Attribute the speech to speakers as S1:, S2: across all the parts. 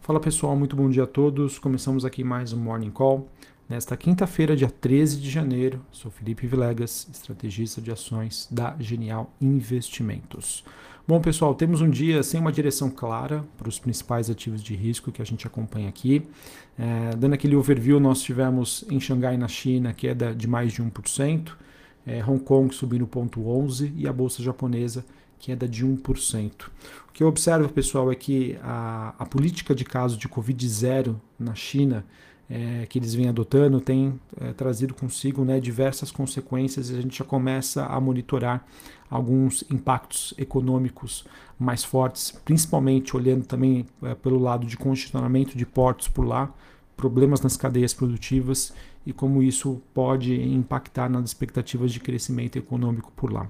S1: Fala pessoal, muito bom dia a todos. Começamos aqui mais um Morning Call. Nesta quinta-feira, dia 13 de janeiro, sou Felipe Vilegas, estrategista de ações da Genial Investimentos. Bom, pessoal, temos um dia sem uma direção clara para os principais ativos de risco que a gente acompanha aqui. É, dando aquele overview, nós tivemos em Xangai, na China, queda de mais de 1%, é, Hong Kong subindo 0,11% e a bolsa japonesa queda de 1%. O que eu observo, pessoal, é que a, a política de casos de Covid-0 na China é, que eles vêm adotando tem é, trazido consigo né, diversas consequências e a gente já começa a monitorar alguns impactos econômicos mais fortes, principalmente olhando também é, pelo lado de congestionamento de portos por lá, problemas nas cadeias produtivas e como isso pode impactar nas expectativas de crescimento econômico por lá.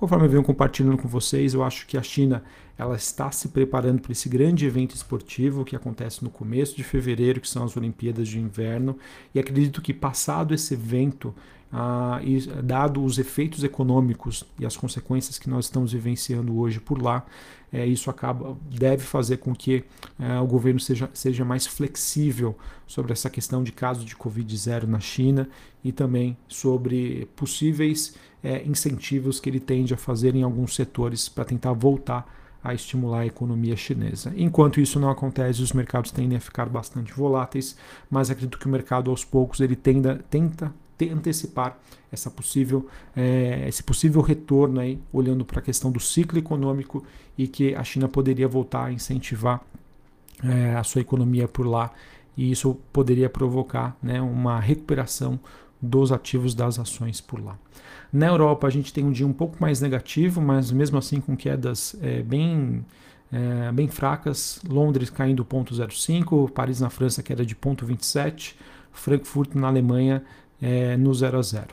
S1: Conforme eu venho compartilhando com vocês, eu acho que a China ela está se preparando para esse grande evento esportivo que acontece no começo de fevereiro, que são as Olimpíadas de Inverno, e acredito que passado esse evento, ah, e dado os efeitos econômicos e as consequências que nós estamos vivenciando hoje por lá, é, isso acaba deve fazer com que é, o governo seja, seja mais flexível sobre essa questão de casos de Covid-0 na China e também sobre possíveis é, incentivos que ele tende a fazer em alguns setores para tentar voltar a estimular a economia chinesa. Enquanto isso não acontece, os mercados tendem a ficar bastante voláteis, mas acredito que o mercado aos poucos ele tenda, tenta antecipar essa possível, é, esse possível retorno aí, olhando para a questão do ciclo econômico e que a China poderia voltar a incentivar é, a sua economia por lá e isso poderia provocar né, uma recuperação dos ativos das ações por lá. Na Europa a gente tem um dia um pouco mais negativo, mas mesmo assim com quedas é, bem, é, bem fracas. Londres caindo 0,05, Paris na França queda de 0,27, Frankfurt na Alemanha é, no 0 a 0.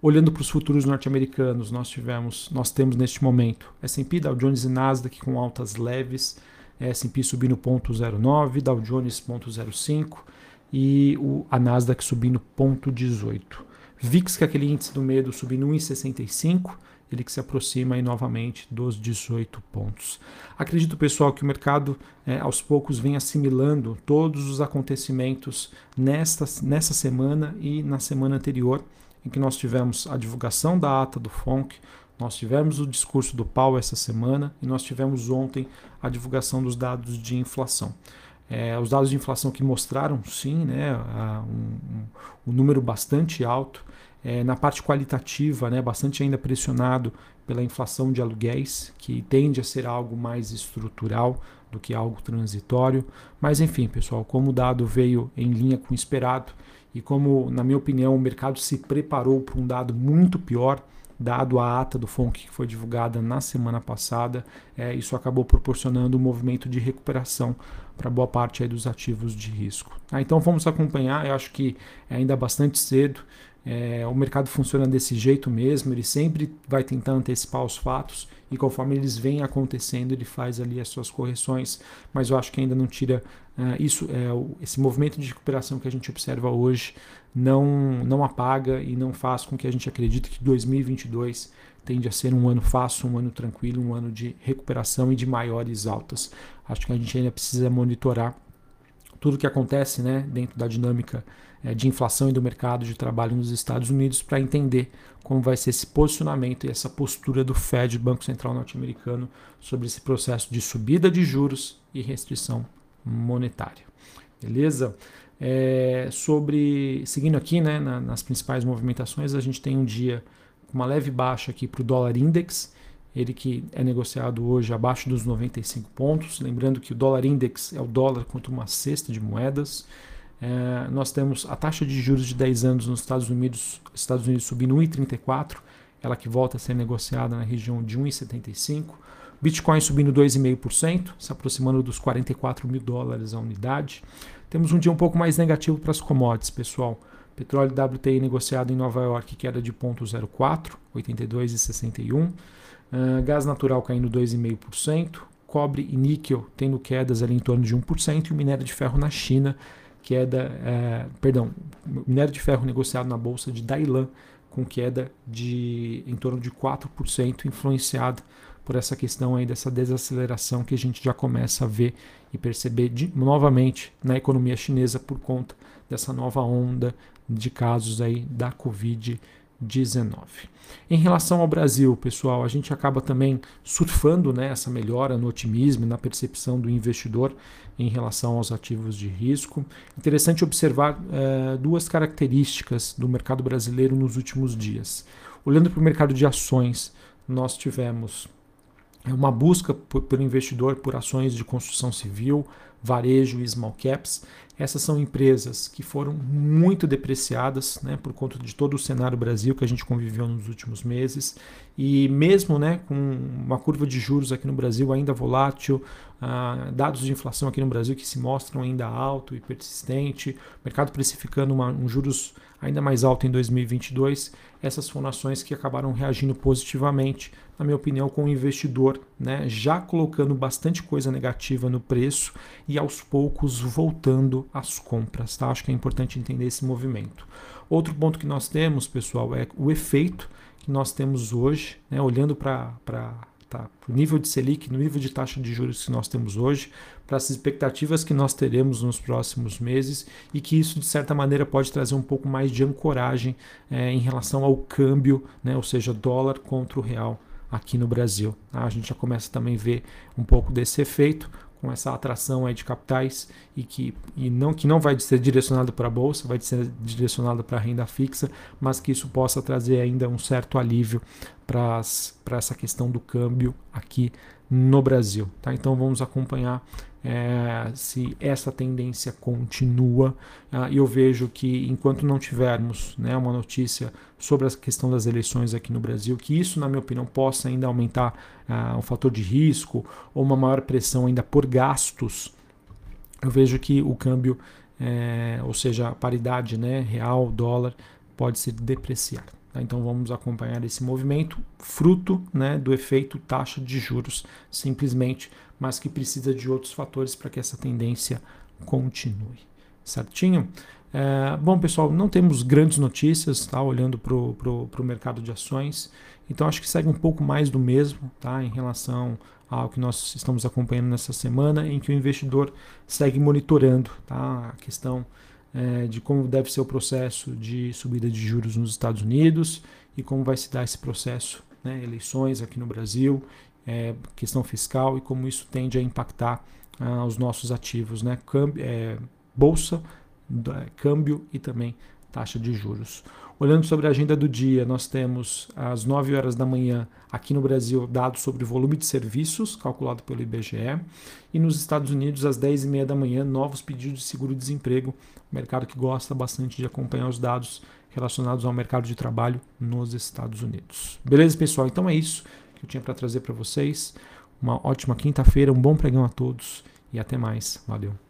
S1: Olhando para os futuros norte-americanos, nós tivemos, nós temos neste momento S&P, Dow Jones e Nasdaq com altas leves, S&P subindo 0,09, Dow Jones 0,05 e o, a Nasdaq subindo 0,18. VIX, que é aquele índice do medo, subindo 1,65, ele que se aproxima aí novamente dos 18 pontos. Acredito, pessoal, que o mercado é, aos poucos vem assimilando todos os acontecimentos nesta, nessa semana e na semana anterior, em que nós tivemos a divulgação da ata do FONC, nós tivemos o discurso do Powell essa semana e nós tivemos ontem a divulgação dos dados de inflação. É, os dados de inflação que mostraram, sim, né, um, um, um número bastante alto. É, na parte qualitativa, né, bastante ainda pressionado pela inflação de aluguéis, que tende a ser algo mais estrutural do que algo transitório. Mas enfim, pessoal, como o dado veio em linha com o esperado e como, na minha opinião, o mercado se preparou para um dado muito pior, dado a ata do FONC que foi divulgada na semana passada, é, isso acabou proporcionando um movimento de recuperação para boa parte dos ativos de risco. Ah, então vamos acompanhar, eu acho que é ainda bastante cedo, é, o mercado funciona desse jeito mesmo, ele sempre vai tentar antecipar os fatos e conforme eles vêm acontecendo, ele faz ali as suas correções, mas eu acho que ainda não tira uh, isso, é, esse movimento de recuperação que a gente observa hoje não, não apaga e não faz com que a gente acredite que 2022 tende a ser um ano fácil, um ano tranquilo, um ano de recuperação e de maiores altas. Acho que a gente ainda precisa monitorar tudo o que acontece né, dentro da dinâmica de inflação e do mercado de trabalho nos Estados Unidos para entender como vai ser esse posicionamento e essa postura do Fed, Banco Central Norte-Americano, sobre esse processo de subida de juros e restrição monetária. Beleza? É, sobre seguindo aqui né, na, nas principais movimentações, a gente tem um dia uma leve baixa aqui para o dólar index, ele que é negociado hoje abaixo dos 95 pontos. Lembrando que o dólar index é o dólar contra uma cesta de moedas. É, nós temos a taxa de juros de 10 anos nos Estados Unidos, Estados Unidos subindo 1,34, ela que volta a ser negociada na região de 1,75. Bitcoin subindo 2,5%, se aproximando dos 44 mil dólares a unidade. Temos um dia um pouco mais negativo para as commodities, pessoal. Petróleo WTI negociado em Nova York queda de 0,04, 82,61. Uh, gás natural caindo 2,5%. Cobre e níquel tendo quedas ali em torno de 1%. E o minério de ferro na China, queda, uh, perdão, minério de ferro negociado na bolsa de Dailan com queda de em torno de 4%, influenciado por essa questão aí dessa desaceleração que a gente já começa a ver e perceber de, novamente na economia chinesa por conta dessa nova onda de casos aí da Covid-19. Em relação ao Brasil, pessoal, a gente acaba também surfando né, essa melhora no otimismo e na percepção do investidor em relação aos ativos de risco. Interessante observar eh, duas características do mercado brasileiro nos últimos dias. Olhando para o mercado de ações, nós tivemos é uma busca pelo investidor por ações de construção civil, varejo e small caps. Essas são empresas que foram muito depreciadas né, por conta de todo o cenário Brasil que a gente conviveu nos últimos meses. E mesmo né, com uma curva de juros aqui no Brasil ainda volátil, ah, dados de inflação aqui no Brasil que se mostram ainda alto e persistente, mercado precificando uma, um juros ainda mais alto em 2022, essas foram ações que acabaram reagindo positivamente, na minha opinião, com o investidor né, já colocando bastante coisa negativa no preço e aos poucos voltando às compras. Tá? Acho que é importante entender esse movimento. Outro ponto que nós temos, pessoal, é o efeito que nós temos hoje, né, olhando para tá, o nível de Selic, no nível de taxa de juros que nós temos hoje, para as expectativas que nós teremos nos próximos meses e que isso, de certa maneira, pode trazer um pouco mais de ancoragem é, em relação ao câmbio, né, ou seja, dólar contra o real aqui no Brasil. Tá? A gente já começa também a ver um pouco desse efeito com essa atração aí de capitais e que e não que não vai ser direcionado para a bolsa, vai ser direcionado para a renda fixa, mas que isso possa trazer ainda um certo alívio para essa questão do câmbio aqui no Brasil. Tá? Então vamos acompanhar é, se essa tendência continua. Ah, e eu vejo que enquanto não tivermos né, uma notícia sobre a questão das eleições aqui no Brasil, que isso, na minha opinião, possa ainda aumentar ah, um fator de risco ou uma maior pressão ainda por gastos, eu vejo que o câmbio, é, ou seja, a paridade né, real, dólar, pode se depreciar. Tá? Então vamos acompanhar esse movimento, fruto né, do efeito taxa de juros, simplesmente, mas que precisa de outros fatores para que essa tendência continue. Certinho? É, bom, pessoal, não temos grandes notícias, tá? Olhando para o mercado de ações. Então acho que segue um pouco mais do mesmo, tá? Em relação ao que nós estamos acompanhando nessa semana, em que o investidor segue monitorando, tá? A questão é, de como deve ser o processo de subida de juros nos Estados Unidos e como vai se dar esse processo, né, eleições aqui no Brasil, é, questão fiscal e como isso tende a impactar ah, os nossos ativos, né, câmbio, é, bolsa, câmbio e também taxa de juros. Olhando sobre a agenda do dia, nós temos às 9 horas da manhã aqui no Brasil dados sobre volume de serviços calculado pelo IBGE e nos Estados Unidos às 10 e meia da manhã novos pedidos de seguro-desemprego, mercado que gosta bastante de acompanhar os dados relacionados ao mercado de trabalho nos Estados Unidos. Beleza, pessoal? Então é isso que eu tinha para trazer para vocês. Uma ótima quinta-feira, um bom pregão a todos e até mais. Valeu.